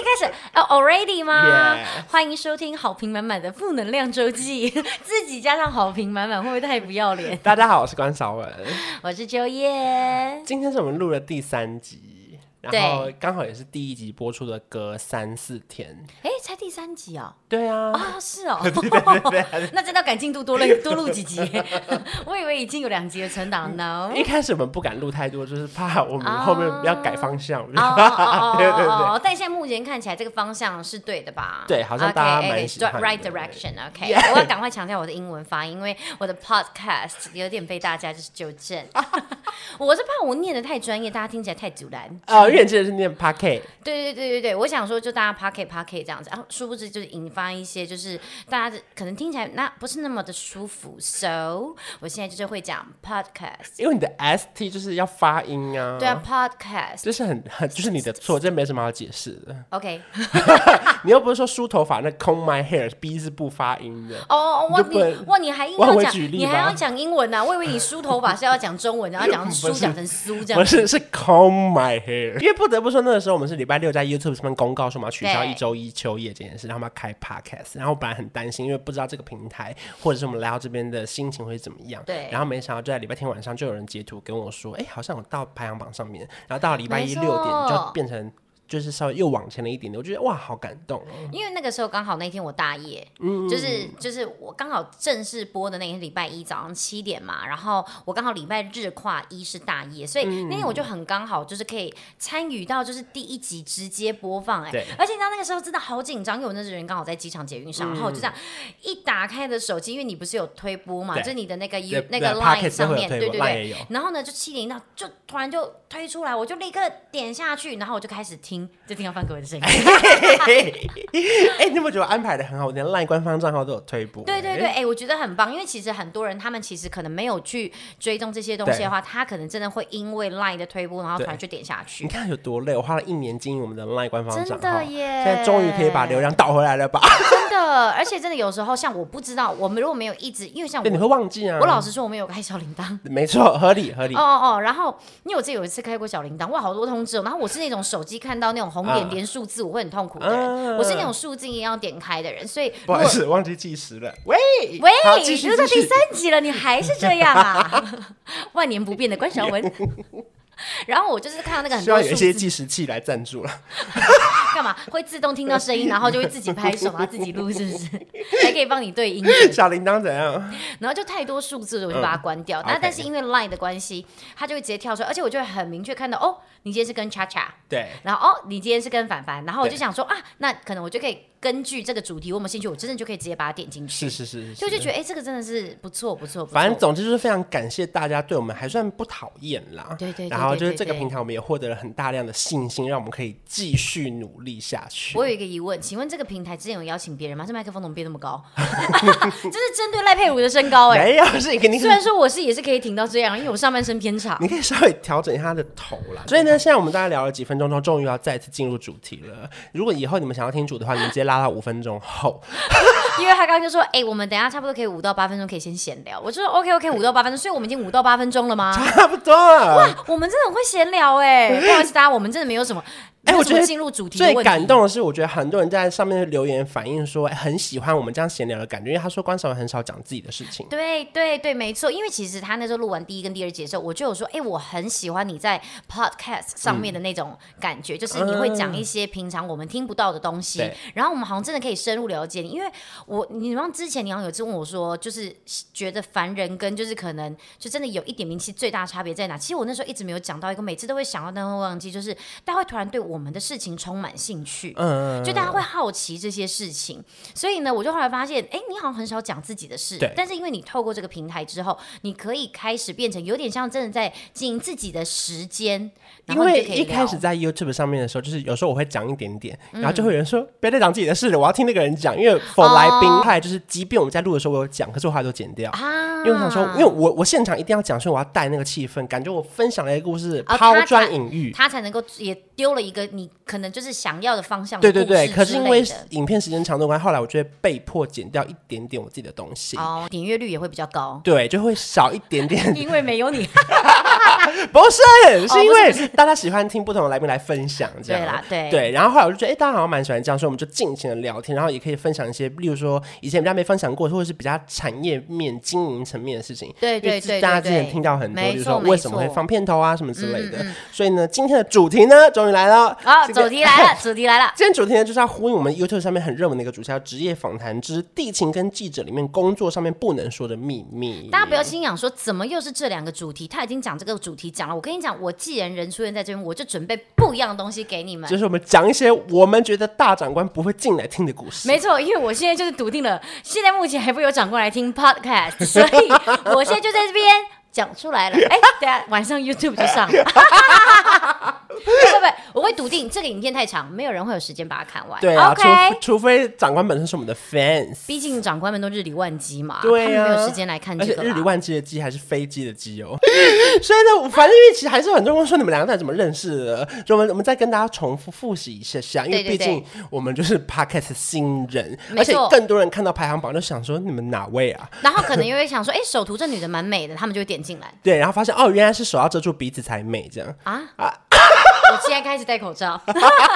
可以开始哦，already 吗.欢迎收听好评满满的负能量周记，自己加上好评满满，会不会太不要脸？大家好，我是关少文，我是秋叶，今天是我们录的第三集。然后刚好也是第一集播出的隔三四天，哎，才第三集哦。对啊，啊、哦、是哦，对对对对 那真的赶进度多录多录几集，我以为已经有两集的存档呢。一开始我们不敢录太多，就是怕我们后面要改方向。对对对。但现在目前看起来这个方向是对的吧？对，好像大家蛮喜欢的。Okay, right direction, OK。Yeah. 我要赶快强调我的英文发音，因为我的 podcast 有点被大家就是纠正。我是怕我念的太专业，大家听起来太阻拦。因为记得是念 Pocket。对对对对对，我想说就大家 Pocket Pocket 这样子，然后殊不知就是引发一些就是大家可能听起来那不是那么的舒服。So 我现在就是会讲 Podcast，因为你的 ST 就是要发音啊。对啊，Podcast 就是很很就是你的错，这没什么好解释的。OK，你又不是说梳头发那 comb my hair，B 是不发音的。哦，哇你哇你还硬要讲，你还要讲英文呢、啊？我以为你梳头发是要讲中文，然后讲。书讲成书这样，不是是 comb my hair，因为不得不说那个时候我们是礼拜六在 YouTube 上面公告说我们要取消一周一秋叶这件事，然后我们要开 Podcast，然后我本来很担心，因为不知道这个平台或者是我们来到这边的心情会怎么样，对，然后没想到就在礼拜天晚上就有人截图跟我说，哎，好像我到排行榜上面，然后到了礼拜一六点就变成。就是稍微又往前了一点点，我觉得哇，好感动哦！因为那个时候刚好那天我大夜，嗯，就是就是我刚好正式播的那天礼拜一早上七点嘛，然后我刚好礼拜日跨一是大夜，所以那天我就很刚好就是可以参与到就是第一集直接播放，哎，对，而且你知道那个时候真的好紧张，因为我那时候人刚好在机场捷运上，嗯、然后我就这样一打开的手机，因为你不是有推播嘛，就是你的那个 U 那个 Line 上面，对对对，然后呢就七点一到就突然就推出来，我就立刻点下去，然后我就开始听。就听到范可文的声音。哎，你有没有觉得安排的很好？我连 LINE 官方账号都有推播。对对对，哎、欸，我觉得很棒，因为其实很多人他们其实可能没有去追踪这些东西的话，他可能真的会因为 LINE 的推播，然后突然就点下去。你看有多累？我花了一年经营我们的 LINE 官方账号，真的耶！现在终于可以把流量倒回来了吧？真的，而且真的有时候像我不知道，我们如果没有一直，因为像我，你会忘记啊。我老实说，我们有开小铃铛。没错，合理合理。哦哦，然后因为我自己有一次开过小铃铛，哇，好多通知哦。然后我是那种手机看到那种红点点数字。我会很痛苦的人，啊、我是那种数字一定要点开的人，所以不好意思，忘记计时了。喂喂，都到第三集了，你还是这样啊？万年不变的关韶文。然后我就是看到那个很多，需要有一些计时器来赞助了。干嘛？会自动听到声音，然后就会自己拍手，然后自己录，是不是？还可以帮你对音。小铃铛怎样？然后就太多数字了，我就把它关掉。那、嗯、但是因为 Line 的关系，它就会直接跳出来，而且我就会很明确看到哦。你今天是跟恰恰，对，然后哦，你今天是跟凡凡，然后我就想说啊，那可能我就可以根据这个主题，我们兴趣，我真的就可以直接把它点进去。是是是，就就觉得哎，这个真的是不错不错。反正总之就是非常感谢大家对我们还算不讨厌啦。对对。然后就是这个平台，我们也获得了很大量的信心，让我们可以继续努力下去。我有一个疑问，请问这个平台之前有邀请别人吗？这麦克风怎么变那么高？这是针对赖佩如的身高哎。没有，是你肯定。虽然说我是也是可以挺到这样，因为我上半身偏长。你可以稍微调整一下他的头啦。所以呢，现在我们大概聊了。几分钟之后，终于要再次进入主题了。如果以后你们想要听主的话，你们直接拉到五分钟后。因为他刚刚就说：“哎、欸，我们等一下差不多可以五到八分钟，可以先闲聊。”我就说：“OK，OK，、五到八分钟。”所以我们已经五到八分钟了吗？差不多了。哇，我们真的很会闲聊哎、欸！不好意思，大家，我们真的没有什么。哎，我觉得进入主题最感动的是，我觉得很多人在上面留言反映说，很喜欢我们这样闲聊的感觉，因为他说关少文很少讲自己的事情。对对对，没错，因为其实他那时候录完第一跟第二节的时候，我就有说，哎，我很喜欢你在 podcast 上面的那种感觉，嗯、就是你会讲一些平常我们听不到的东西，嗯、然后我们好像真的可以深入了解你。因为我，你忘之前你好像有次问我说，就是觉得凡人跟就是可能就真的有一点名气最大差别在哪？其实我那时候一直没有讲到一个，每次都会想到但会忘记，就是大家会突然对我我们的事情充满兴趣，嗯，就大家会好奇这些事情。所以呢，我就后来发现，哎，你好像很少讲自己的事，对。但是因为你透过这个平台之后，你可以开始变成有点像真的在经营自己的时间。因为一开始在 YouTube 上面的时候，就是有时候我会讲一点点，然后就会有人说：“别再讲自己的事了，我要听那个人讲。”因为 for 来宾，派就是即便我们在录的时候我有讲，可是我话都剪掉啊。因为我想说，因为我我现场一定要讲，所以我要带那个气氛，感觉我分享了一个故事，抛砖引玉，他才能够也丢了一个你可能就是想要的方向。对对对，可是因为影片时间长度关系，后来我就会被迫剪掉一点点我自己的东西。哦，点阅率也会比较高。对，就会少一点点，因为没有你。不是，是因为大家喜欢听不同的来宾来分享，这样对啦，对对。然后后来我就觉得，哎，大家好像蛮喜欢这样，所以我们就尽情的聊天，然后也可以分享一些，例如说以前比较没分享过，或者是比较产业面、经营层面的事情。对对对，大家之前听到很多，就是说为什么会放片头啊什么之类的。所以呢，今天的主题呢，终于来了。好，主题来了，主题来了。今天主题呢，就是要呼应我们 YouTube 上面很热门的一个主题，叫职业访谈之地勤跟记者里面工作上面不能说的秘密。大家不要心想说，怎么又是这两个主题？他已经讲这个主题讲了。我跟你讲，我既然人出现在这边，我就准备不一样的东西给你们。就是我们讲一些我们觉得大长官不会进来听的故事。没错，因为我现在就是笃定了，现在目前还不会有长官来听 Podcast，所以 我现在就在这边。讲出来了，哎，等下晚上 YouTube 就上了。不不不，我会笃定这个影片太长，没有人会有时间把它看完。对啊，Okay? 除除非长官本身是我们的 fans，毕竟长官们都日理万机嘛，对啊，他们没有时间来看这个。日理万机的机还是飞机的机哦。所以呢，反正因为其实还是很多人说你们两个在怎么认识的，就我们我们再跟大家重复复习一下下，因为毕竟我们就是 Podcast 新人，而且更多人看到排行榜就想说你们哪位啊？然后可能又会想说，哎，首图这女的蛮美的，他们就会点进来。对，然后发现哦，原来是手要遮住鼻子才美，这样啊啊！我现在开始戴口罩。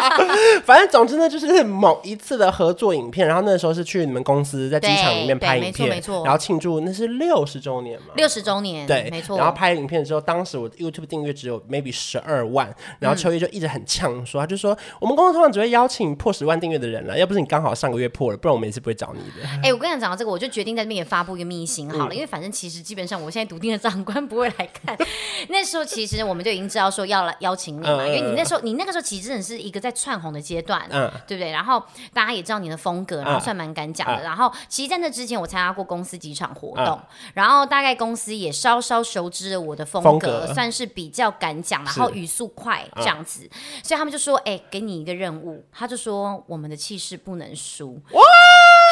反正总之呢，就是某一次的合作影片，然后那时候是去你们公司在机场里面拍影片，没错没错。然后庆祝那是六十周年嘛，六十周年，对，没错。然后拍影片之后，当时我 YouTube 订阅只有 maybe 十二万，然后秋叶就一直很呛说，他就说我们公司通常只会邀请破十万订阅的人了，要不是你刚好上个月破了，不然我们也是不会找你的。哎，我跟你讲到这个，我就决定在这边也发布一个秘辛好了，因为反正其实基本上我现在笃定的长官不会来看。那时候其实我们就已经知道说要来邀请你嘛，因为你那时候你那个时候。其实真的是一个在窜红的阶段，嗯，对不对？然后大家也知道你的风格，然后算蛮敢讲的。嗯、然后其实在那之前，我参加过公司几场活动，嗯、然后大概公司也稍稍熟知了我的风格，风格算是比较敢讲，然后语速快这样子。嗯、所以他们就说：“哎，给你一个任务。”他就说：“我们的气势不能输。哇”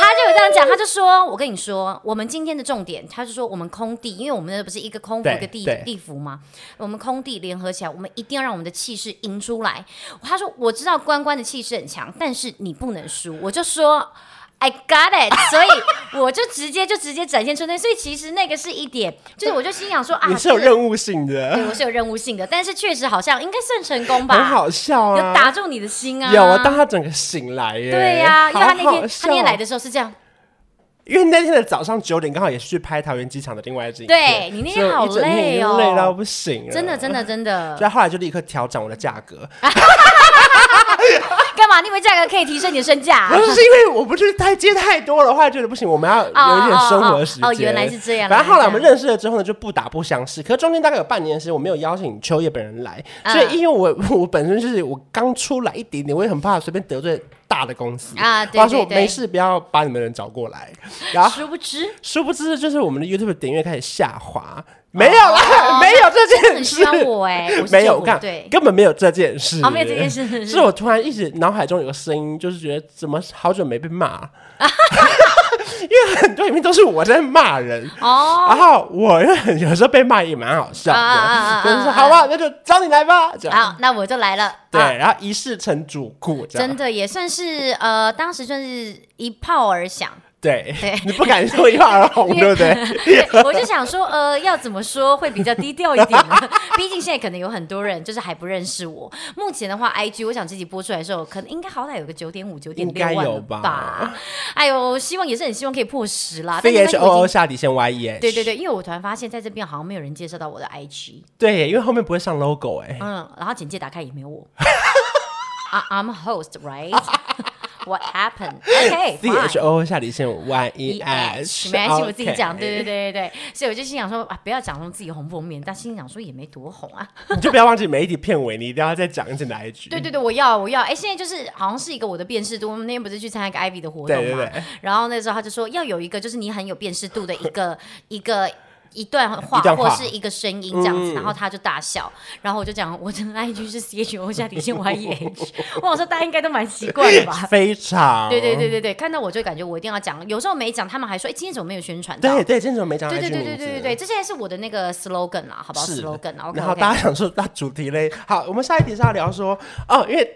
他就有这样讲，他就说：“我跟你说，我们今天的重点，他就说我们空地，因为我们那不是一个空服一个地地服吗？我们空地联合起来，我们一定要让我们的气势赢出来。”他说：“我知道关关的气势很强，但是你不能输。”我就说：“I got it。”所以我就直接就直接展现出那，所以其实那个是一点，就是我就心想说啊，你是有任务性的，对，我是有任务性的，但是确实好像应该算成功吧，很好笑啊，有打中你的心啊，有啊，当他整个醒来耶，对呀，因为他那天他那天来的时候是这样。因为那天的早上九点刚好也是去拍桃园机场的另外一支影片，对，你那天好累哦，累到不行，真的真的真的。所以后来就立刻调整我的价格。干嘛？你以为价格可以提升你的身价？不是，是因为我不是太接太多了，后来觉得不行，我们要有一点生活时间。哦，原来是这样。反正后来我们认识了之后呢，就不打不相识。可是中间大概有半年时间，我没有邀请秋叶本人来，所以因为我 我本身就是我刚出来一点点，我也很怕随便得罪。大的公司啊，他说我没事，不要把你们人找过来。然后殊不知，殊不知就是我们的 YouTube 点阅开始下滑，没有啦，没有这件事。我哎，没有，我看根本没有这件事。没有这件事，是我突然一直脑海中有个声音，就是觉得怎么好久没被骂。因为很多影片都是我在骂人哦，然后我有时候被骂也蛮好笑的，就是说好吧，那就找你来吧。好，那我就来了。对，然后一试成主顾，真的也算是呃，当时算是一炮而响。对，你不敢说一炮而红，对不对？我就想说，呃，要怎么说会比较低调一点呢？毕竟现在可能有很多人就是还不认识我。目前的话，IG 我想自己播出来的时候，可能应该好歹有个九点五、九点六万了吧？哎呦，希望也是很希望可以破十啦。C H O O 下底线 Y E H。对对对，因为我突然发现在这边好像没有人介绍到我的 IG。对，因为后面不会上 logo 哎。嗯，然后简介打开也没有我。I'm a host, right? What happened? OK，C H O 下底线 Y E H，没关系，我自己讲。对对对对对，所以我就心想说啊，不要讲说自己红封面，但心想说也没多红啊。你就不要忘记每一集片尾，你一定要再讲一次哪一句。对对对，我要我要。哎，现在就是好像是一个我的辨识度。我们那天不是去参加一个 Ivy 的活动嘛？对对对，然后那时候他就说要有一个，就是你很有辨识度的一个 一个。一段话，或是一个声音这样子，嗯、然后他就大笑，然后我就讲我的 IG 是 C H O 下底线 Y E H，我说大家应该都蛮习惯的吧？非常，对对对对对，看到我就感觉我一定要讲，有时候没讲，他们还说哎，今天怎么没有宣传？对对，今天怎么没讲？对对对对对对对，这现在是我的那个 slogan 啦，好不好？slogan，然后然后大家想说那主题嘞，好，我们下一题是要聊说哦，因为。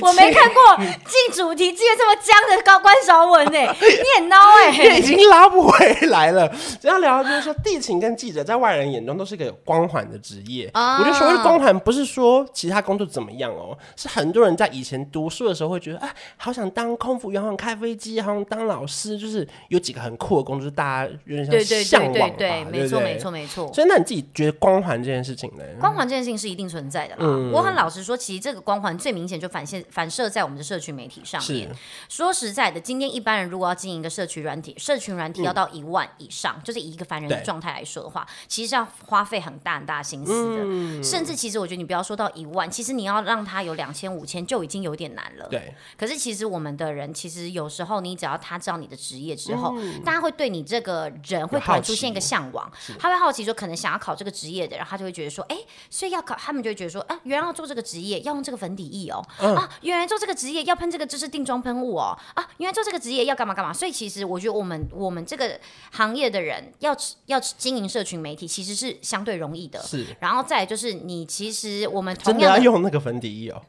我没看过进主题竟然这么僵的高关韶文呢，你很孬哎，已经拉不回来了。这样聊就是说，地勤跟记者在外人眼中都是一个有光环的职业。啊、我觉得所谓的光环不是说其他工作怎么样哦，是很多人在以前读书的时候会觉得，哎，好想当空服员，好想开飞机，好想当老师，就是有几个很酷的工作，就是大家有点像向往吧。对，没错，没错，没错。所以那你自己觉得光环这件事情呢？光环这件事情是一定存在的啦。嗯、我很老实说，其实这个光环最明显就反现。反射在我们的社群媒体上面。说实在的，今天一般人如果要经营一个社群软体，社群软体要到一万以上，嗯、就是以一个凡人的状态来说的话，其实是要花费很大很大心思的。嗯、甚至其实我觉得你不要说到一万，其实你要让他有两千五千就已经有点难了。对。可是其实我们的人，其实有时候你只要他知道你的职业之后，嗯、大家会对你这个人会突然出现一个向往，他会好奇说，可能想要考这个职业的，然后他就会觉得说，哎，所以要考，他们就会觉得说，啊，原来要做这个职业要用这个粉底液哦，嗯、啊。原来做这个职业要喷这个就是定妆喷雾哦啊！原来做这个职业要干嘛干嘛，所以其实我觉得我们我们这个行业的人要要经营社群媒体其实是相对容易的。是，然后再就是你其实我们同样要用那个粉底液哦。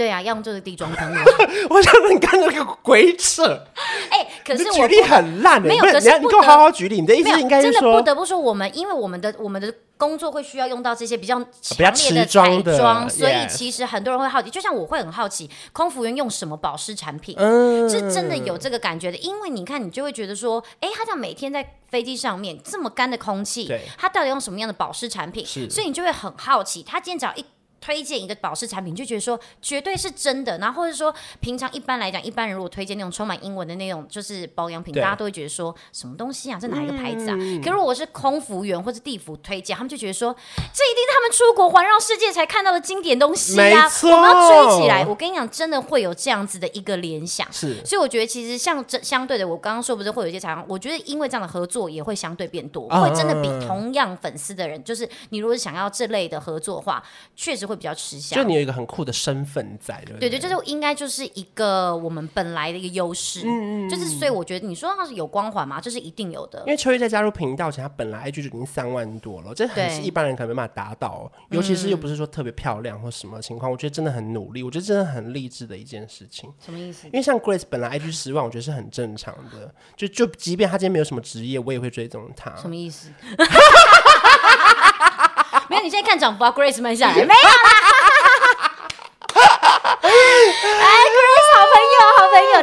对啊，要用这个定妆喷雾。我想你刚刚那个鬼扯。哎、欸，可是我举例很烂的、欸，没有，可是你给我好好举例。你的意思应该是说，真的不得不说，我们因为我们的我们的。工作会需要用到这些比较强烈的彩妆，所以其实很多人会好奇，就像我会很好奇，空服员用什么保湿产品，嗯，是真的有这个感觉的。因为你看，你就会觉得说，哎，他这样每天在飞机上面这么干的空气，对，他到底用什么样的保湿产品？是，所以你就会很好奇，他今天只要一。推荐一个保湿产品，就觉得说绝对是真的，然后或者说平常一般来讲，一般人如果推荐那种充满英文的那种就是保养品，大家都会觉得说什么东西啊，这哪一个牌子啊？嗯、可如果我是空服员或者地服推荐，他们就觉得说这一定是他们出国环绕世界才看到的经典东西呀、啊，我们要追起来。我跟你讲，真的会有这样子的一个联想。是，所以我觉得其实像这相对的，我刚刚说不是会有一些采访，我觉得因为这样的合作也会相对变多，嗯、会真的比同样粉丝的人，就是你如果是想要这类的合作的话，确实会比较吃香。就你有一个很酷的身份在，对不对？对对，就是应该就是一个我们本来的一个优势，嗯嗯，就是所以我觉得你说它是有光环吗？这、是一定有的。因为秋月在加入频道前，他本来 IG 就已经三万多了，这很是一般人可能没办法达到，尤其是又不是说特别漂亮或什么情况，嗯、我觉得真的很努力，我觉得真的很励志的一件事情。什么意思？因为像 Grace 本来 IG 十万，我觉得是很正常的，就就即便他今天没有什么职业，我也会追踪他。什么意思？没有，你现在看涨幅啊，Grace 慢下来，没有啦。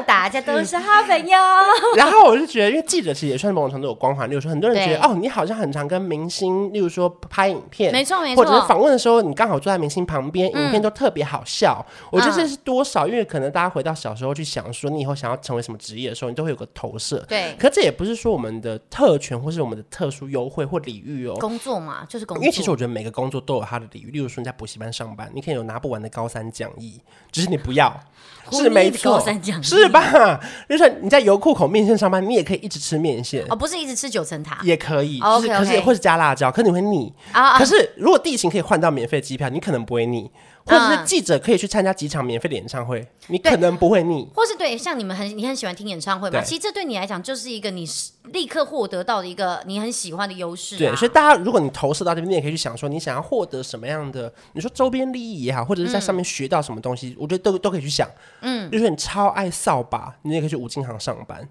大家都是好朋友。然后我就觉得，因为记者其实也算某种程度有光环。例如说，很多人觉得哦，你好像很常跟明星，例如说拍影片，没错没错，或者是访问的时候，你刚好坐在明星旁边，嗯、影片都特别好笑。我觉得这是多少，嗯、因为可能大家回到小时候去想说，你以后想要成为什么职业的时候，你都会有个投射。对。可这也不是说我们的特权或是我们的特殊优惠或礼遇哦。工作嘛，就是工作。因为其实我觉得每个工作都有它的礼遇。例如说，你在补习班上班，你可以有拿不完的高三讲义，只、就是你不要。是没错，是吧？就是你在油库口面线上班，你也可以一直吃面线哦，不是一直吃九层塔，也可以。就是可是或是加辣椒，可是你会腻啊。可是如果地勤可以换到免费机票，你可能不会腻。或者是记者可以去参加几场免费的演唱会，你可能不会腻。或是对，像你们很你很喜欢听演唱会嘛？其实这对你来讲就是一个你立刻获得到的一个你很喜欢的优势。对，所以大家如果你投射到这边，你也可以去想说，你想要获得什么样的？你说周边利益也好，或者是在上面学到什么东西，我觉得都都可以去想。嗯，就是你超爱扫把，你也可以去五金行上班，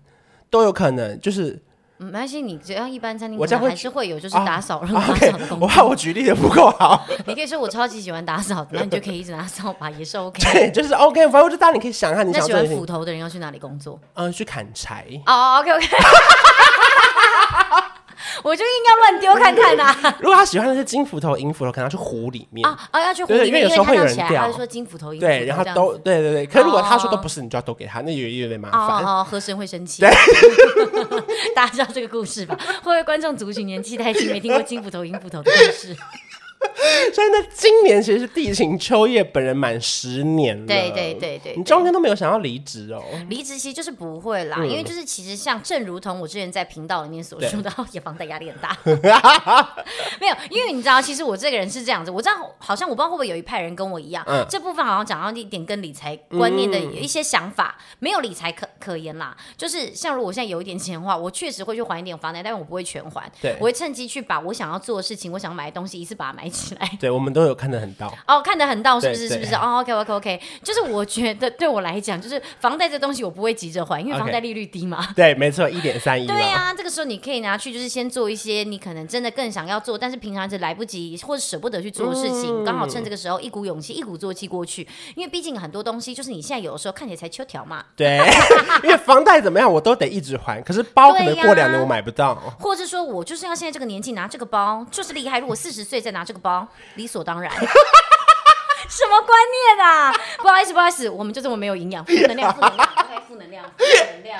都有可能。就是。没关系，你只要一般餐厅，我还是会有就是打扫、让、哦、打扫的工作。我怕我举例的不够好。你可以说我超级喜欢打扫，然后你就可以一直拿扫把，也是 OK。对，就是 OK。反正我就当你可以想一下你想做。那喜欢斧头的人要去哪里工作？嗯，去砍柴。哦、oh,，OK OK。我就硬要乱丢看看呐。如果他喜欢的是金斧头、银斧头，可能要去湖里面啊啊，要去湖里面，因为有时候会有人掉。他就说金斧头、银斧头对，然后都对对对。可是如果他说都不是，你就要都给他，那有有点麻烦。哦哦，和珅会生气。对，大家知道这个故事吧？会不会观众族群年纪太轻，没听过金斧头、银斧头的故事？所以呢，今年其实是地勤秋叶本人满十年了。对对对对，你中间都没有想要离职哦？离职其实就是不会啦，嗯、因为就是其实像正如同我之前在频道里面所说的，也房贷压力很大。没有，因为你知道，其实我这个人是这样子，我知道好像我不知道会不会有一派人跟我一样，嗯、这部分好像讲到一点跟理财观念的一些想法，嗯、没有理财可可言啦。就是像如果我现在有一点钱的话，我确实会去还一点房贷，但是我不会全还。对，我会趁机去把我想要做的事情，我想买的东西一次把它买起来。对，我们都有看得很到哦，看得很到，是不是？是不是？哦，OK OK OK，就是我觉得对我来讲，就是房贷这东西我不会急着还，因为房贷利率低嘛。对，没错，一点三一。对呀，这个时候你可以拿去，就是先做一些你可能真的更想要做，但是平常是来不及或者舍不得去做的事情，刚好趁这个时候一股勇气、一鼓作气过去。因为毕竟很多东西就是你现在有的时候看起来才秋条嘛。对，因为房贷怎么样我都得一直还，可是包可能过两年我买不到，或者说我就是要现在这个年纪拿这个包就是厉害，如果四十岁再拿这个包，理所当然。什么观念啊？不好意思，不好意思，我们就这么没有营养，负能量，负能量，OK，负能量，负能量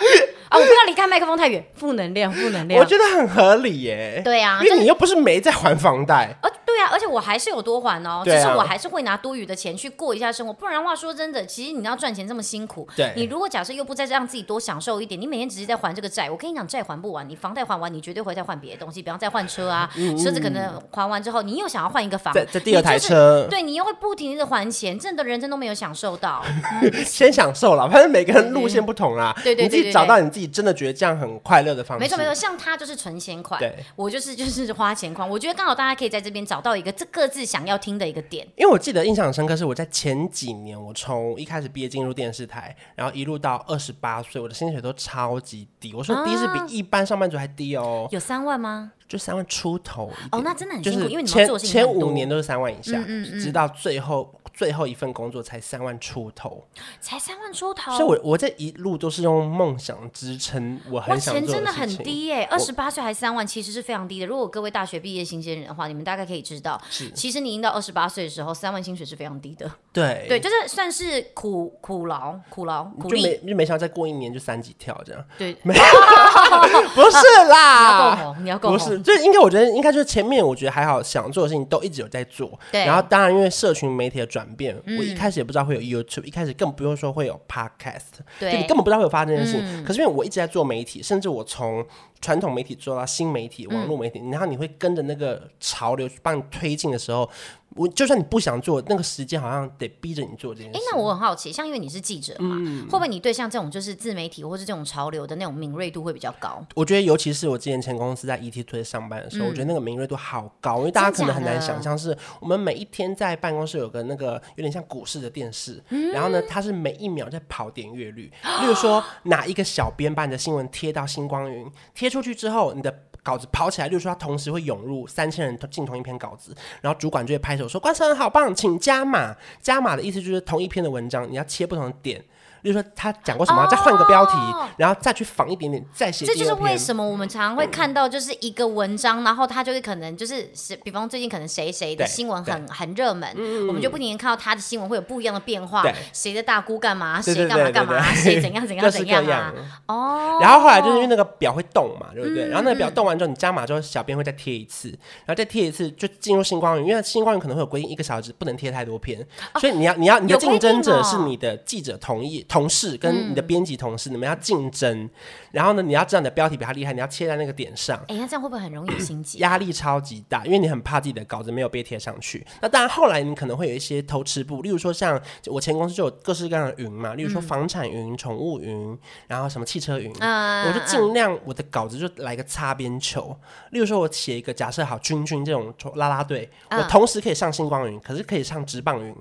啊！我不要离开麦克风太远，负能量，负能量，我觉得很合理耶。对啊，因为你又不是没在还房贷。对啊，而且我还是有多还哦，只是我还是会拿多余的钱去过一下生活。不然的话，说真的，其实你要赚钱这么辛苦，对，你如果假设又不再让自己多享受一点，你每天只是在还这个债，我跟你讲，债还不完，你房贷还完，你绝对会再换别的东西，比方再换车啊，车子可能还完之后，你又想要换一个房，这第二台车，对，你又会不停的还钱，真的人生都没有享受到。先享受了，反正每个人路线不同啦，对对，你自己找到你自己真的觉得这样很快乐的方式。没错没错，像他就是存钱款，对，我就是就是花钱款，我觉得刚好大家可以在这边找到一个这各自。想要听的一个点，因为我记得印象深刻，是我在前几年，我从一开始毕业进入电视台，然后一路到二十八岁，我的薪水都超级低。我说低是比一般上班族还低哦，有三万吗？就三万出头哦，那真的很辛苦，就是因为你们做前五年都是三万以下，直到最后。最后一份工作才三万出头，才三万出头，所以我我这一路都是用梦想支撑，我很想做的。钱真的很低耶，二十八岁还三万，其实是非常低的。如果各位大学毕业新鲜人的话，你们大概可以知道，是其实你已经到二十八岁的时候，三万薪水是非常低的。对对，就是算是苦苦劳苦劳苦力，就没就没想到再过一年就三级跳这样。对，没有，不是啦，你要够红，你要够红，不是，就应该我觉得应该就是前面我觉得还好，想做的事情都一直有在做。对，然后当然因为社群媒体的转变，我一开。始也不知道会有 YouTube，一开始更不用说会有 Podcast，对，就你根本不知道会有发生这件事情。嗯、可是因为我一直在做媒体，甚至我从传统媒体做到新媒体、网络媒体，嗯、然后你会跟着那个潮流帮你推进的时候。我就算你不想做，那个时间好像得逼着你做这件事。哎，那我很好奇，像因为你是记者嘛，嗯、会不会你对像这种就是自媒体或是这种潮流的那种敏锐度会比较高？我觉得，尤其是我之前前公司在 ET Today 上班的时候，嗯、我觉得那个敏锐度好高，因为大家可能很难想象，是我们每一天在办公室有个那个有点像股市的电视，嗯、然后呢，它是每一秒在跑点阅率。例如说，哪一个小编把你的新闻贴到星光云，贴出出去之后，你的。稿子跑起来，就是说它同时会涌入三千人进同一篇稿子，然后主管就会拍手说：“关生好棒，请加码。”加码的意思就是同一篇的文章，你要切不同的点。比如说他讲过什么，哦、再换个标题，然后再去仿一点点，再写。这就是为什么我们常常会看到，就是一个文章，嗯、然后他就是可能就是是，比方最近可能谁谁的新闻很很热门，嗯、我们就不停地看到他的新闻会有不一样的变化，谁的大姑干嘛，谁干嘛干嘛，谁怎样 怎样怎样啊？哦。然后后来就是因为那个表会动嘛，对不对？嗯、然后那个表动完之后，你加码之后，小编会再贴一次，然后再贴一次，就进入星光云，因为星光云可能会有规定，一个小时不能贴太多篇，哦、所以你要你要你的竞争者是你的记者同意同事跟。你的编辑同事，你们要竞争，然后呢，你要知道你的标题比他厉害，你要切在那个点上。哎，那这样会不会很容易心急？压力超级大，因为你很怕自己的稿子没有被贴上去。那当然，后来你可能会有一些偷吃步，例如说像我前公司就有各式各样的云嘛，例如说房产云、宠物云，然后什么汽车云，我就尽量我的稿子就来个擦边球。例如说，我写一个假设好君君这种拉拉队，我同时可以上星光云，可是可以上直棒云，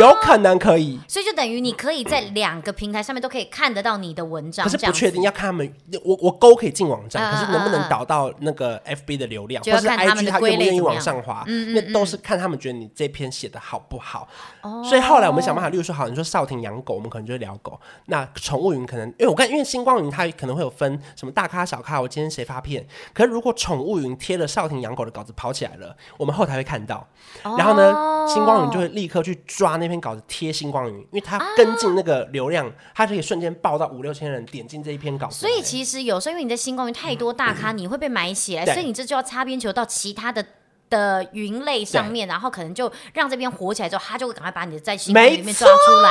有可能可以。所以就等于你可以在两两个平台上面都可以看得到你的文章，可是不确定要看他们，我我勾可以进网站，可是能不能导到那个 FB 的流量，或是 IG 他愿不愿意往上滑，那都是看他们觉得你这篇写的好不好。所以后来我们想办法，例如说，好，你说少廷养狗，我们可能就会聊狗。那宠物云可能，因为我看，因为星光云它可能会有分什么大咖小咖，我今天谁发片。可是如果宠物云贴了少廷养狗的稿子跑起来了，我们后台会看到，然后呢，星光云就会立刻去抓那篇稿子贴星光云，因为它跟进那个流量，它可以瞬间爆到五六千人点进这一篇稿子。所以其实有时候因为你在星光云太多大咖，你会被埋起来，所以你这就要擦边球到其他的。的云类上面，然后可能就让这边火起来之后，他就会赶快把你的在星光里面抓出来，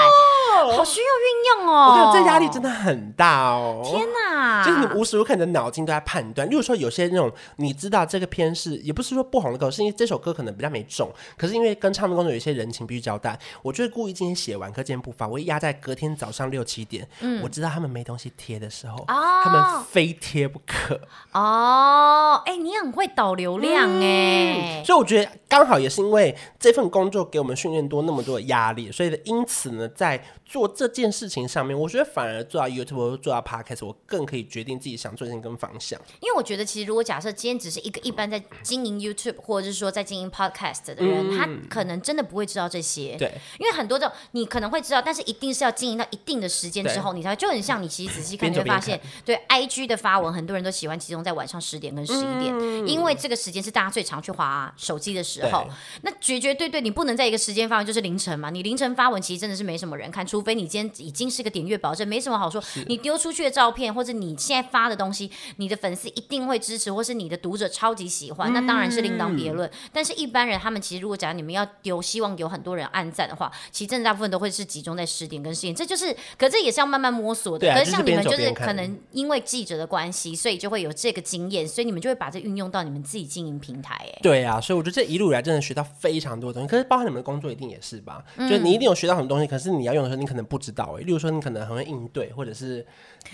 好需要运用哦。我看这压力真的很大哦。天哪，就是你无时无刻你的脑筋都在判断。例如说，有些那种你知道这个片是，也不是说不红的歌，是因为这首歌可能比较没中，可是因为跟唱片公司有一些人情必须交代，我就会故意今天写完，可今天不发，我会压在隔天早上六七点。嗯，我知道他们没东西贴的时候，他们非贴不可。哦，哎，你很会导流量哎。所以我觉得刚好也是因为这份工作给我们训练多那么多的压力，所以因此呢，在做这件事情上面，我觉得反而做到 YouTube 做到 Podcast，我更可以决定自己想做的跟方向。因为我觉得其实如果假设今天只是一个一般在经营 YouTube 或者是说在经营 Podcast 的人，嗯、他可能真的不会知道这些。对，因为很多的你可能会知道，但是一定是要经营到一定的时间之后，你才会就很像你其实仔细看，你会发现，对 IG 的发文，很多人都喜欢集中在晚上十点跟十一点，嗯、因为这个时间是大家最常去滑。手机的时候，那绝绝对对，你不能在一个时间发文，就是凌晨嘛。你凌晨发文，其实真的是没什么人看，除非你今天已经是个点阅保证，没什么好说。你丢出去的照片，或者你现在发的东西，你的粉丝一定会支持，或是你的读者超级喜欢，那当然是另当别论。嗯、但是一般人，他们其实如果假如你们要丢，希望有很多人按赞的话，其实真的大部分都会是集中在十点跟十点，这就是，可这也是要慢慢摸索的。啊、可是像你们就是可能因为记者的关系，所以就会有这个经验，所以你们就会把这运用到你们自己经营平台。哎，对啊，所以我觉得这一路以来真的学到非常多东西，可是包含你们的工作一定也是吧？嗯、就是你一定有学到很多东西，可是你要用的时候你可能不知道哎、欸。例如说你可能很会应对，或者是面，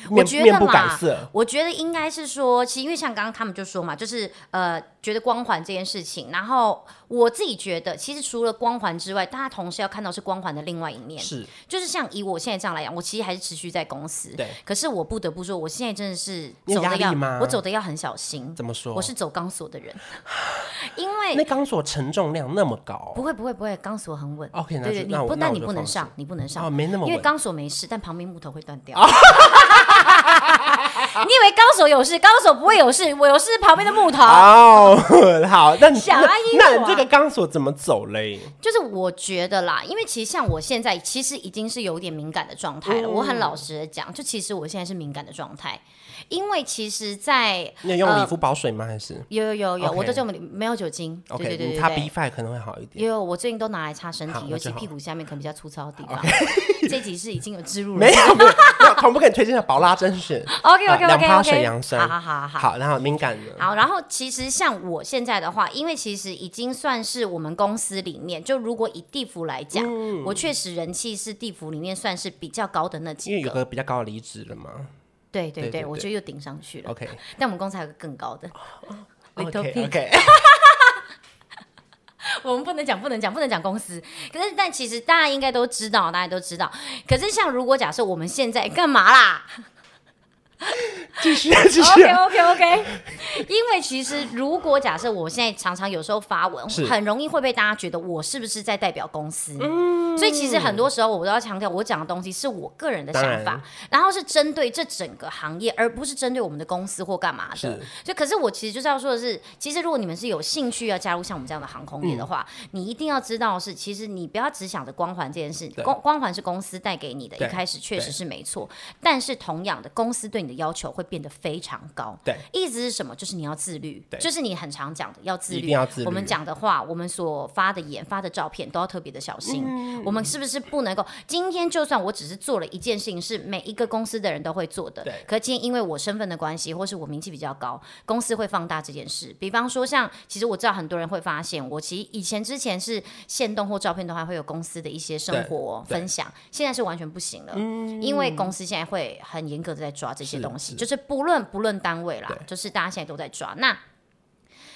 我觉得啦，面不改色。我觉得应该是说，其实因为像刚刚他们就说嘛，就是呃。觉得光环这件事情，然后我自己觉得，其实除了光环之外，大家同时要看到是光环的另外一面。是，就是像以我现在这样来讲，我其实还是持续在公司。对。可是我不得不说，我现在真的是走的要，我走的要很小心。怎么说？我是走钢索的人，因为那钢索承重量那么高。不会不会不会，钢索很稳。OK，对对，你不但你不能上，你不能上。哦，没那么稳。因为钢索没事，但旁边木头会断掉。你以为高手有事？高手不会有事，我有事旁边的木头。哦，好，那你那那你这个钢索怎么走嘞？就是我觉得啦，因为其实像我现在，其实已经是有点敏感的状态了。我很老实的讲，就其实我现在是敏感的状态。因为其实，在你有用理肤保水吗？还是有有有有，我都用没有酒精。对对对，擦 B five 可能会好一点。有，我最近都拿来擦身体，尤其屁股下面可能比较粗糙的地方。这集是已经有植入了，没有没有，可不可以推荐的宝拉珍选？OK OK OK 两趴水杨酸，好好好好。然后敏感的。好，然后其实像我现在的话，因为其实已经算是我们公司里面，就如果以地服来讲，我确实人气是地服里面算是比较高的那几个。因为有个比较高的离职了嘛。对对对，我觉得又顶上去了。OK，但我们公司还有个更高的。OK OK，我们不能讲，不能讲，不能讲公司。可是，但其实大家应该都知道，大家都知道。可是，像如果假设我们现在干嘛啦？继续，继续。OK OK OK，因为其实如果假设我现在常常有时候发文，是。很容易会被大家觉得我是不是在代表公司？嗯，所以其实很多时候我都要强调，我讲的东西是我个人的想法，然，然后是针对这整个行业，而不是针对我们的公司或干嘛的。是，所以可是我其实就是要说的是，其实如果你们是有兴趣要加入像我们这样的航空业的话，嗯、你一定要知道是，其实你不要只想着光环这件事，光光环是公司带给你的，一开始确实是没错，但是同样的，公司对你的要求会变得非常高，对，意思是什么？就是你要自律，对，就是你很常讲的要自律，要自律。我们讲的话，我们所发的言、发的照片都要特别的小心。嗯、我们是不是不能够？今天就算我只是做了一件事情，是每一个公司的人都会做的，对。可今天因为我身份的关系，或是我名气比较高，公司会放大这件事。比方说，像其实我知道很多人会发现，我其实以前之前是限动或照片的话会有公司的一些生活分享，现在是完全不行了，嗯、因为公司现在会很严格的在抓这些东西，是是就是不论。不论单位啦，就是大家现在都在抓那。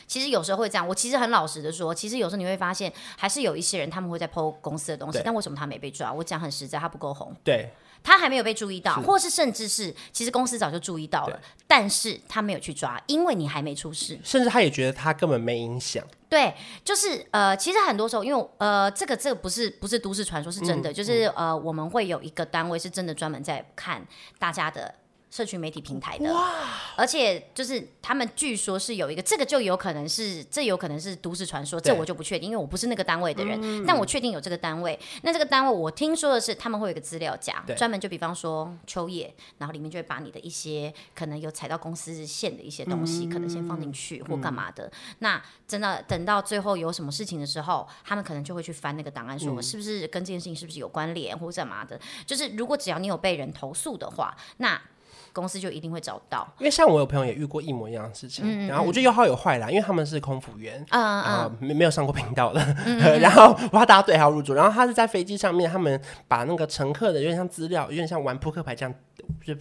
其实有时候会这样。我其实很老实的说，其实有时候你会发现，还是有一些人他们会在 po 公司的东西，但为什么他没被抓？我讲很实在，他不够红。对。他还没有被注意到，或是甚至是其实公司早就注意到了，但是他没有去抓，因为你还没出事，甚至他也觉得他根本没影响。对，就是呃，其实很多时候，因为呃，这个这个不是不是都市传说，是真的，嗯、就是呃，我们会有一个单位是真的专门在看大家的。社群媒体平台的，而且就是他们据说是有一个，这个就有可能是，这有可能是都市传说，这我就不确定，因为我不是那个单位的人，嗯、但我确定有这个单位。那这个单位我听说的是，他们会有一个资料夹，专门就比方说秋叶，然后里面就会把你的一些可能有踩到公司线的一些东西，嗯、可能先放进去或干嘛的。嗯、那真的等到最后有什么事情的时候，他们可能就会去翻那个档案，说我是不是跟这件事情是不是有关联或干嘛的。就是如果只要你有被人投诉的话，那公司就一定会找到，因为像我有朋友也遇过一模一样的事情，嗯、然后我觉得有好有坏啦，因为他们是空服员，嗯嗯，没没有上过频道的，然后我要大家对号入座，然后他是在飞机上面，他们把那个乘客的有点像资料，有点像玩扑克牌这样，就。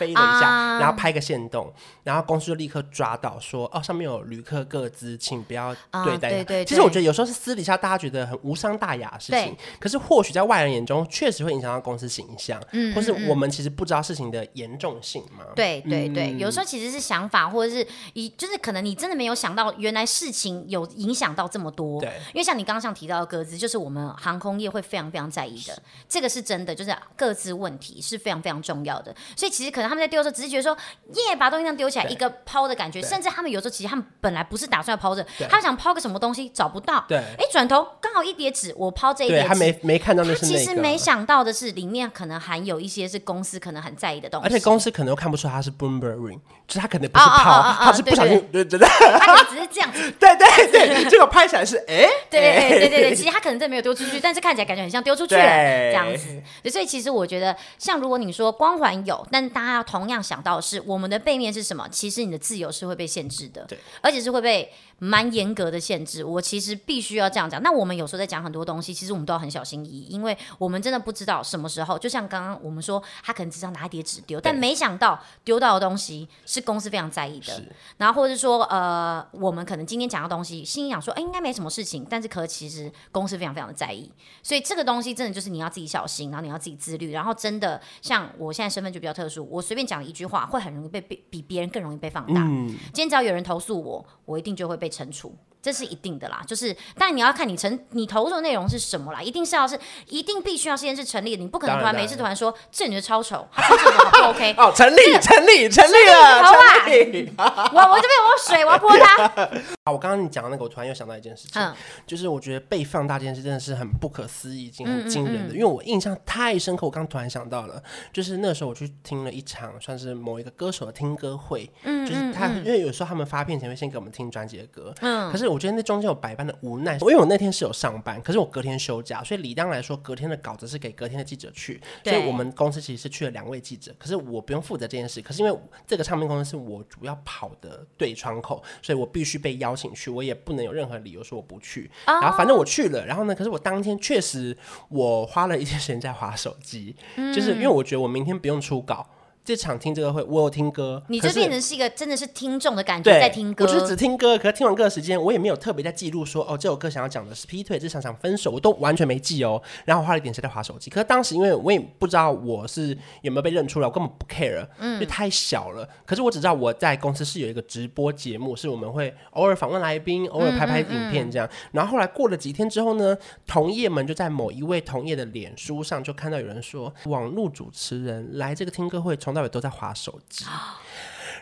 飞了一下，然后拍个线动，然后公司就立刻抓到说，哦，上面有旅客各资，请不要对待。对对。其实我觉得有时候是私底下大家觉得很无伤大雅的事情，可是或许在外人眼中确实会影响到公司形象，嗯，或是我们其实不知道事情的严重性嘛。对对对，有时候其实是想法，或者是一就是可能你真的没有想到，原来事情有影响到这么多。对。因为像你刚刚像提到的各资，就是我们航空业会非常非常在意的，这个是真的，就是各资问题是非常非常重要的。所以其实可能他们在丢的时候，只是觉得说耶，把东西这样丢起来，一个抛的感觉。甚至他们有时候其实他们本来不是打算要抛着，他们想抛个什么东西找不到。对，哎，转头刚好一叠纸，我抛这一叠纸。他没没看到那是那个。他其实没想到的是，里面可能含有一些是公司可能很在意的东西。而且公司可能又看不出他是 Bloomberg，就是他可能不是抛，他是不小心，对对对，他只是这样子。对对对，结果拍起来是哎，对对对对对，其实他可能真的没有丢出去，但是看起来感觉很像丢出去了这样子。所以其实我觉得，像如果你说光环有，但大家要同样想到的。是我们的背面是什么？其实你的自由是会被限制的，对，而且是会被蛮严格的限制。我其实必须要这样讲。那我们有时候在讲很多东西，其实我们都要很小心翼翼，因为我们真的不知道什么时候。就像刚刚我们说，他可能只想拿一叠纸丢，但没想到丢到的东西是公司非常在意的。然后或者是说，呃，我们可能今天讲的东西，心里想说，哎，应该没什么事情，但是可其实公司非常非常的在意。所以这个东西真的就是你要自己小心，然后你要自己自律。然后真的像我现在身份就比较特殊，我随便讲一句话。会很容易被被比别人更容易被放大。嗯，今天只要有人投诉我，我一定就会被惩处。这是一定的啦，就是，但你要看你成你投入的内容是什么啦，一定是要是一定必须要先是成立的，你不可能突然每次突然说这女的超丑，他说这个好不 OK？哦，成立，成立，成立了，好吧？我我这边我水，我要泼他。啊，我刚刚你讲的那个，我突然又想到一件事情，就是我觉得被放大这件事真的是很不可思议，已经很惊人的，因为我印象太深刻。我刚突然想到了，就是那时候我去听了一场算是某一个歌手的听歌会，嗯就是他，因为有时候他们发片前会先给我们听专辑的歌，嗯可是我觉得那中间有百般的无奈，因为我那天是有上班，可是我隔天休假，所以理当来说，隔天的稿子是给隔天的记者去。所以我们公司其实是去了两位记者，可是我不用负责这件事。可是因为这个唱片公司是我主要跑的对窗口，所以我必须被邀请去，我也不能有任何理由说我不去。然后反正我去了，然后呢，可是我当天确实我花了一些时间在划手机，就是因为我觉得我明天不用出稿。这场听这个会，我有听歌，你就变成是一个真的是听众的感觉，在听歌。我就是只听歌，可是听完歌的时间，我也没有特别在记录说，哦，这首歌想要讲的是劈腿，这场想分手，我都完全没记哦。然后我花了一点时间在划手机，可是当时因为我也不知道我是有没有被认出来，我根本不 care，嗯，因为太小了。可是我只知道我在公司是有一个直播节目，是我们会偶尔访问来宾，偶尔拍拍影片这样。嗯嗯嗯，然后后来过了几天之后呢，同业们就在某一位同业的脸书上就看到有人说，网络主持人来这个听歌会，从到尾都在划手。机，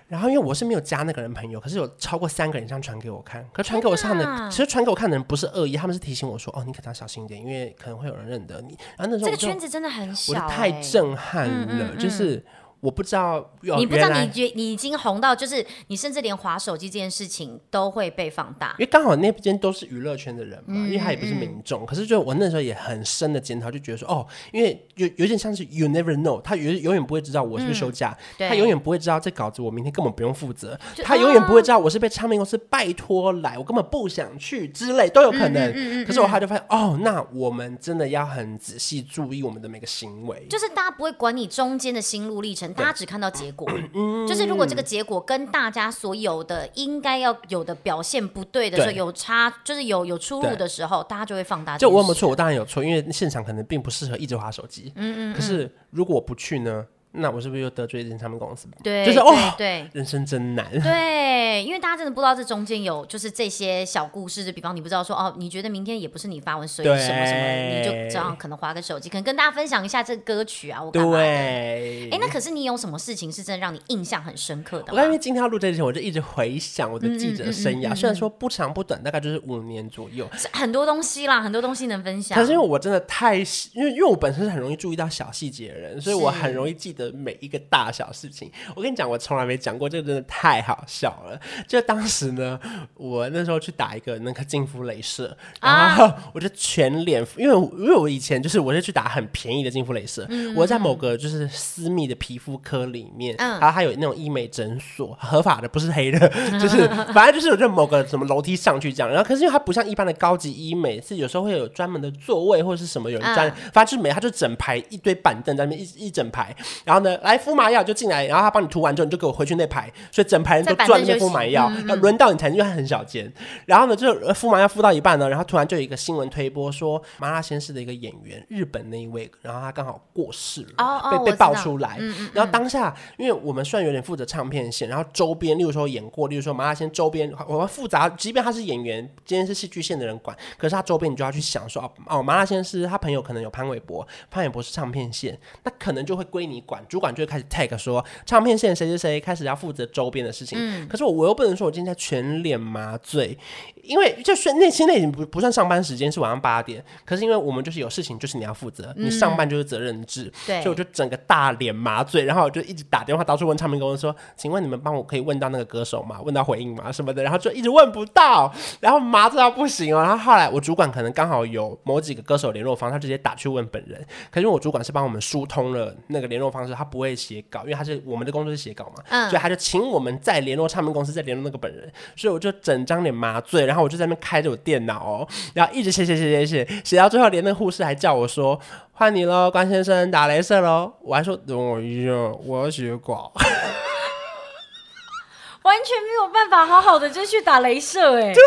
然后因为我是没有加那个人朋友，可是有超过三个人这样传给我看，可传给我看的，其实传给我看的人不是恶意，他们是提醒我说，哦，你可能要小心一点，因为可能会有人认得你。然后那时候这个圈子真的很小，欸，我太震撼了，嗯嗯嗯，就是。我不知道，你不知道你觉你已经红到，就是你甚至连划手机这件事情都会被放大。因为刚好那边都是娱乐圈的人嘛，因为他也不是民众。可是就我那时候也很深的检讨，就觉得说，哦，因为有有点像是 you never know，他永永远不会知道我是不是休假，他永远不会知道这稿子我明天根本不用负责，他永远不会知道我是被唱片公司拜托来，我根本不想去之类都有可能。可是我后来就发现，哦，那我们真的要很仔细注意我们的每个行为，就是大家不会管你中间的心路历程。程，大家只看到结果。就是如果这个结果跟大家所有的应该要有的表现不对的时候，有差，就是有有出入的时候，大家就会放大。就我有没有错？我当然有错，因为现场可能并不适合一直划手机。嗯嗯。可是如果我不去呢？那我是不是又得罪一间唱片公司？对，就是哦，对，人生真难。对，因为大家真的不知道这中间有就是这些小故事，就比方你不知道说哦，你觉得明天也不是你发文，所以什么什么，你就这样可能划个手机，可能跟大家分享一下这个歌曲啊，我干嘛的？哎，那可是你有什么事情是真的让你印象很深刻的？我刚因为今天要录这之前，我就一直回想我的记者生涯，虽然说不长不短，大概就是五年左右，很多东西啦，很多东西能分享。可是因为我真的太，因为因为我本身是很容易注意到小细节的人，所以我很容易记得每一个大。小事情，我跟你讲，我从来没讲过，这个真的太好笑了。就当时呢，我那时候去打一个那个净肤镭射，然后我就全脸，因为因为我以前就是我是去打很便宜的净肤镭射，嗯、我在某个就是私密的皮肤科里面，嗯、然后还有那种医美诊所，合法的，不是黑的，就是反正就是有在某个什么楼梯上去这样，然后可是因为它不像一般的高级医美，是有时候会有专门的座位或者是什么有人专，嗯、反正就是没，它就整排一堆板凳在那边一一整排，然后呢来敷麻。药就进来，然后他帮你涂完之后，你就给我回去那排，所以整排人都转那边敷麻药，要轮到你才，因为他很小间。然后呢，就敷麻药敷到一半呢，然后突然就有一个新闻推播说，麻辣鲜师的一个演员，日本那一位，然后他刚好过世了，哦哦被被爆出来。然后当下，因为我们算有点负责唱片线，然后周边，例如说演过，例如说麻辣鲜周边，我们复杂，即便他是演员，今天是戏剧线的人管，可是他周边你就要去想说，哦，麻辣鲜师他朋友可能有潘玮柏，潘玮柏是唱片线，那可能就会归你管，主管就会开始。tag 说唱片线谁谁谁开始要负责周边的事情，嗯、可是我我又不能说我今天全脸麻醉，因为就是那现在已经不不算上班时间，是晚上八点，可是因为我们就是有事情，就是你要负责，嗯、你上班就是责任制，对，所以我就整个大脸麻醉，然后我就一直打电话到处问唱片公司说，请问你们帮我可以问到那个歌手吗？问到回应吗？什么的，然后就一直问不到，然后麻醉到不行哦，然后后来我主管可能刚好有某几个歌手联络方，他直接打去问本人，可是因为我主管是帮我们疏通了那个联络方式，他不会写稿，因为他是我们的工作是写稿嘛，嗯、所以他就请我们再联络唱片公司，再联络那个本人，所以我就整张脸麻醉，然后我就在那边开着我电脑哦，然后一直写写写写写，写到最后连那个护士还叫我说换你喽，关先生打雷射喽，我还说等我一下，我要写稿。完全没有办法好好的就去打镭射哎，对，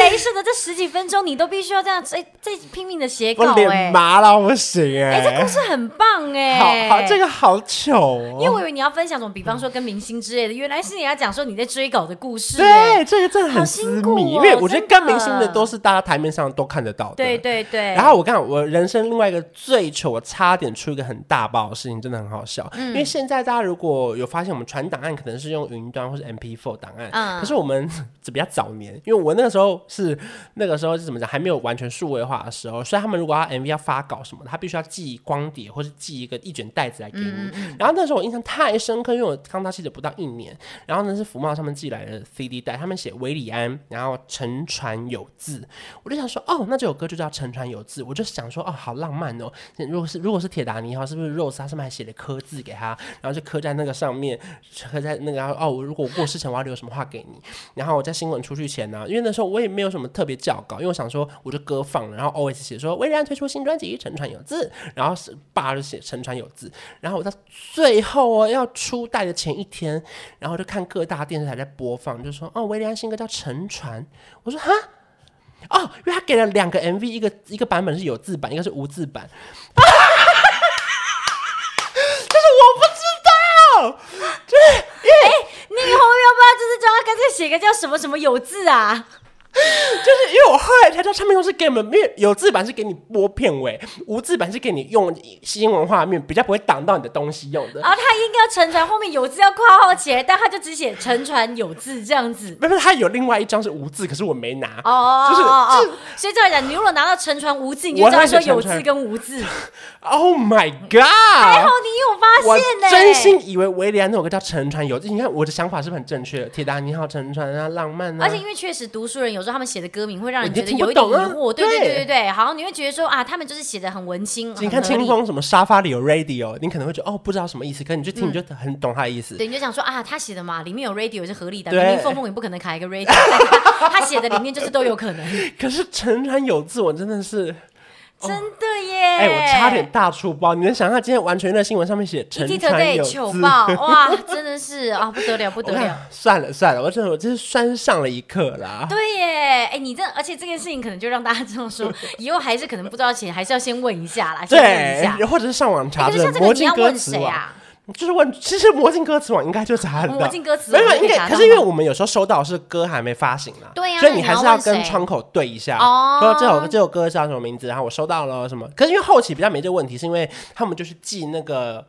连镭射的这十几分钟你都必须要这样哎，这拼命的写稿哎，麻了不行哎，哎这故事很棒哎，好好这个好糗哦，因为我以为你要分享什么，比方说跟明星之类的，原来是你要讲说你在追稿的故事，对，这个真的很私密，因为我觉得跟明星的都是大家台面上都看得到的，对对对。然后我看我人生另外一个最糗，我差点出一个很大爆的事情，真的很好笑，因为现在大家如果有发现，我们传档案可能是用云端或者 M。P4 档案，嗯、可是我们这比较早年，因为我那个时候是那个时候是怎么讲，还没有完全数位化的时候，所以他们如果要 MV 要发稿什么的，他必须要寄光碟或是寄一个一卷袋子来给你。嗯嗯、然后那时候我印象太深刻，因为我刚到记者不到一年，然后呢是福茂上面寄来的 CD 带，他们写韦礼安，然后沉船有字，我就想说哦，那这首歌就叫沉船有字，我就想说哦，好浪漫哦。如果是如果是铁达尼号，是不是 Rose 他上面还写了刻字给他，然后就刻在那个上面，刻在那个哦，如果我过世前我要留什么话给你？然后我在新闻出去前呢、因为那时候我也没有什么特别校稿，因为我想说我就歌放了，然后 always 写说韦礼安推出新专辑《沉船有字》，然后是爸就写《沉船有字》，然后我在最后哦要出带的前一天，然后就看各大电视台在播放，就说哦韦礼安新歌叫《沉船》，我说哈？哦，因为他给了两个 MV，一个一个版本是有字版，一个是无字版，就是我不知道，就是因为。欸你以后要不要就是叫他干脆写个叫什么什么有字啊？就是因为我后来才知道唱片公司给我们，因为有字版是给你播片尾，无字版是给你用新闻画面，比较不会挡到你的东西用的。然后他应该要沉船后面有字要括号起来，但他就只写沉船有字这样子。不是，他有另外一张是无字，可是我没拿。哦，就是哦，所以这样讲，你如果拿到沉船无字，你就知道说有字跟无字。Oh my god！还好你有发现呢。真心以为韦礼安那首歌叫沉船有字，你看我的想法是不是很正确？铁达尼号沉船啊，浪漫啊。而且因为确实读书人有。说他们写的歌名会让人觉得有一点疑惑，对对对对对，好，你会觉得说啊，他们就是写的很文青。你看清风什么沙发里有 radio，你可能会觉得哦，不知道什么意思，可你就听你就很懂他的意思。对，你就想说啊，他写的嘛，里面有 radio 是合理的，明明凤凤也不可能卡一个 radio，他写的里面就是都有可能。可是诚然有字，我真的是真的耶！哎、欸，我差点大出包。你能想象今天完全在新闻上面写“陈川有糗爆”？哇，真的是啊，不得了，不得了！算了算了，我真的我真是算上了一课啦。对耶，哎、欸，你这而且这件事情可能就让大家这样说，以后还是可能不知道钱，还是要先问一下啦。先问一下或者是上网查。可是像这个你要问谁啊？就是问，其实魔镜歌词网应该就是他的。魔镜歌词没有，应该可是因为我们有时候收到是歌还没发行嘛，对呀、啊，所以你还是要跟窗口对一下，哦，说这首这首歌叫什么名字，然后我收到了什么。可是因为后期比较没这个问题，是因为他们就是寄那个。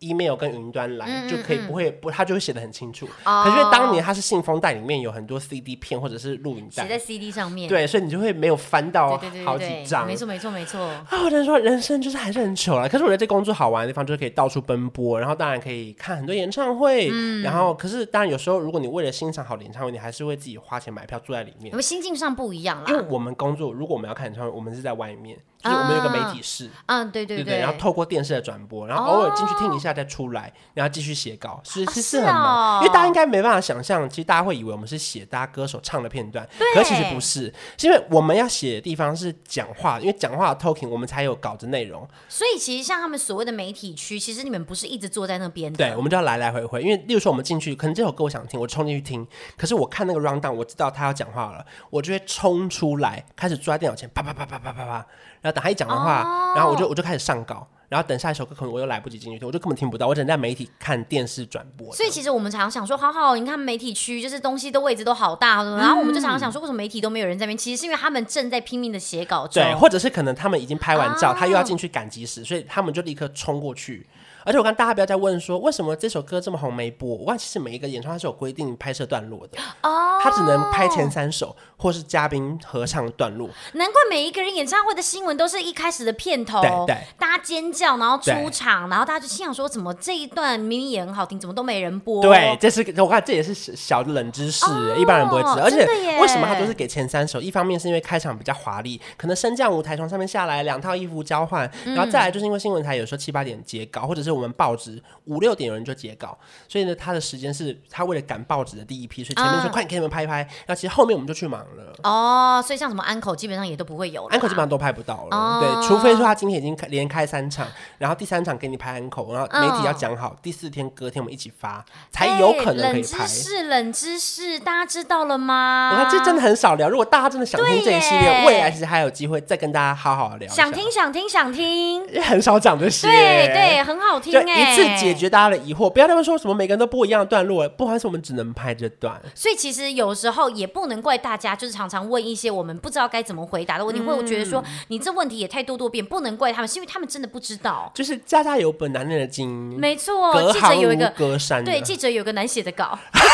Email 跟云端来嗯嗯嗯就可以不会不，他就会写的很清楚。哦、可是因为当年他是信封袋里面有很多 CD 片或者是录影带，写在 CD 上面，对，所以你就会没有翻到好几张。没错没错没错。啊，我只能说人生就是还是很糗了。可是我觉得这工作好玩的地方就是可以到处奔波，然后当然可以看很多演唱会。嗯、然后可是当然有时候如果你为了欣赏好的演唱会，你还是会自己花钱买票坐在里面。我们心境上不一样啦。因为我们工作如果我们要看演唱会，我们是在外面。就是我们有个媒体室，嗯、啊，对对对，然后透过电视的转播，然后偶尔进去听一下再出来，哦、然后继续写稿，是是是很忙，哦、因为大家应该没办法想象，其实大家会以为我们是写大家歌手唱的片段，对可是其实不是，是因为我们要写的地方是讲话，因为讲话的 talking 我们才有稿子内容，所以其实像他们所谓的媒体区，其实你们不是一直坐在那边的，对，我们就要来来回回，因为例如说我们进去，可能这首歌我想听，我冲进去听，可是我看那个 rundown，我知道他要讲话了，我就会冲出来，开始坐在电脑前，啪啪啪啪啪啪啪。然后等他一讲的话，哦、然后我就我就开始上稿，然后等下一首歌可能我又来不及进去听，我就根本听不到，我只能在媒体看电视转播。所以其实我们常常想说，好好，你看媒体区就是东西的位置都好大，然后我们就常常想说，为什么媒体都没有人在那边？其实是因为他们正在拼命的写稿中，对，或者是可能他们已经拍完照，啊、他又要进去赶集时，所以他们就立刻冲过去。而且我看大家不要再问说，为什么这首歌这么红没播？我看其实每一个演唱会是有规定拍摄段落的哦，他只能拍前三首或是嘉宾合唱段落。难怪每一个人演唱会的新闻都是一开始的片头，对对，大家尖叫，然后出场，然后大家就心想说，怎么这一段明明也很好听，怎么都没人播？对，这是我看这也是小的冷知识，哦、一般人不会知道。而且为什么他都是给前三首？一方面是因为开场比较华丽，可能升降舞台从上面下来，两套衣服交换，然后再来就是因为新闻台有时候七八点截稿，或者是我们报纸。五六点有人就截稿，所以呢，他的时间是他为了赶报纸的第一批，所以前面说快给你们拍一拍，那、嗯、其实后面我们就去忙了。哦，所以像什么安口基本上也都不会有，安口基本上都拍不到了。哦、对，除非说他今天已经连开三场，然后第三场给你拍安口，然后媒体要讲好，哦、第四天隔天我们一起发，才有可能可以拍。冷知识，冷知识，大家知道了吗？我看这真的很少聊。如果大家真的想听这一系列，未来其实还有机会再跟大家好好的聊。想听，想听，想听，很少讲这些。对对，很好听哎，一次解决大家的疑惑。不要他们说什么每个人都不一样的段落，不好意思，我们只能拍这段。所以其实有时候也不能怪大家，就是常常问一些我们不知道该怎么回答的问题，会、嗯、觉得说你这问题也太多多变，不能怪他们，是因为他们真的不知道。就是家家有本难念的经，没错。记者有一个隔山，对，记者有个难写的稿。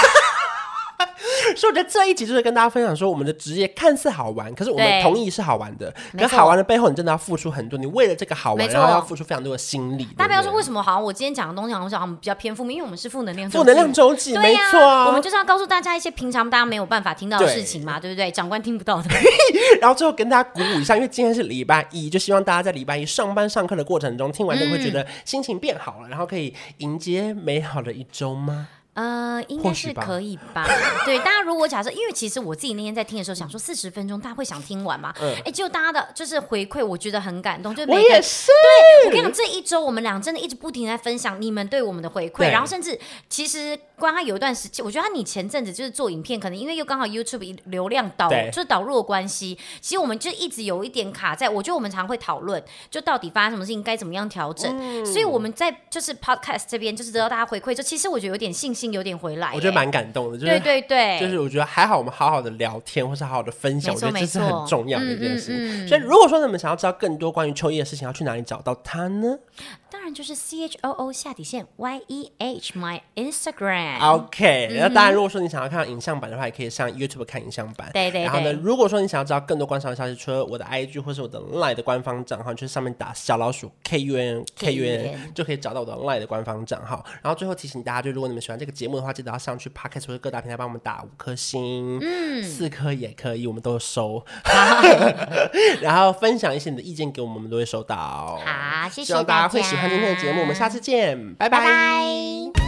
所以我觉得这一集就是跟大家分享说，我们的职业看似好玩，可是我们同意是好玩的。可好玩的背后，你真的要付出很多。你为了这个好玩，然后要付出非常多的心力。大家不要说为什么好像我今天讲的东西好像我们比较偏负面，因为我们是负能量。负能量周记，没错。我们就是要告诉大家一些平常大家没有办法听到的事情嘛，对不对？长官听不到的。然后最后跟大家鼓舞一下，因为今天是礼拜一，就希望大家在礼拜一上班上课的过程中，听完就会觉得心情变好了，然后可以迎接美好的一周吗？呃，应该是可以吧？吧对，大家如果假设，因为其实我自己那天在听的时候，想说四十分钟，大家会想听完吗？哎、嗯，就大家的就是回馈，我觉得很感动。就也是。对，我跟你讲，这一周我们俩真的一直不停在分享你们对我们的回馈，然后甚至其实关他有一段时间，我觉得他你前阵子就是做影片，可能因为又刚好 YouTube 流量导就是导入的关系，其实我们就一直有一点卡在。我觉得我们常会讨论，就到底发生什么事情该怎么样调整。嗯、所以我们在就是 Podcast 这边就是得到大家回馈，就其实我觉得有点信心，有点回来。我觉得蛮感动的，就是对对对，就是我觉得还好，我们好好的聊天，或是好好的分享，我觉得这是很重要的一件事。嗯嗯嗯、所以，如果说你们想要知道更多关于秋叶的事情，要去哪里找到他呢？就是 C H O O 下底线 Y E H My Instagram。OK，那当然，如果说你想要看到影像版的话，也可以上 YouTube 看影像版。对对，对。然后呢，如果说你想要知道更多观赏的消息，除了我的 IG 或是我的 Line 的官方账号，就是上面打小老鼠 K U N K U N 就可以找到我的 Line 的官方账号。然后最后提醒大家，就如果你们喜欢这个节目的话，记得要上去 Podcast 或者各大平台帮我们打五颗星，嗯，四颗也可以，我们都收。然后分享一些你的意见给我们，我们都会收到。好，谢谢。希望大家会喜欢今天的节目我们下次见拜拜。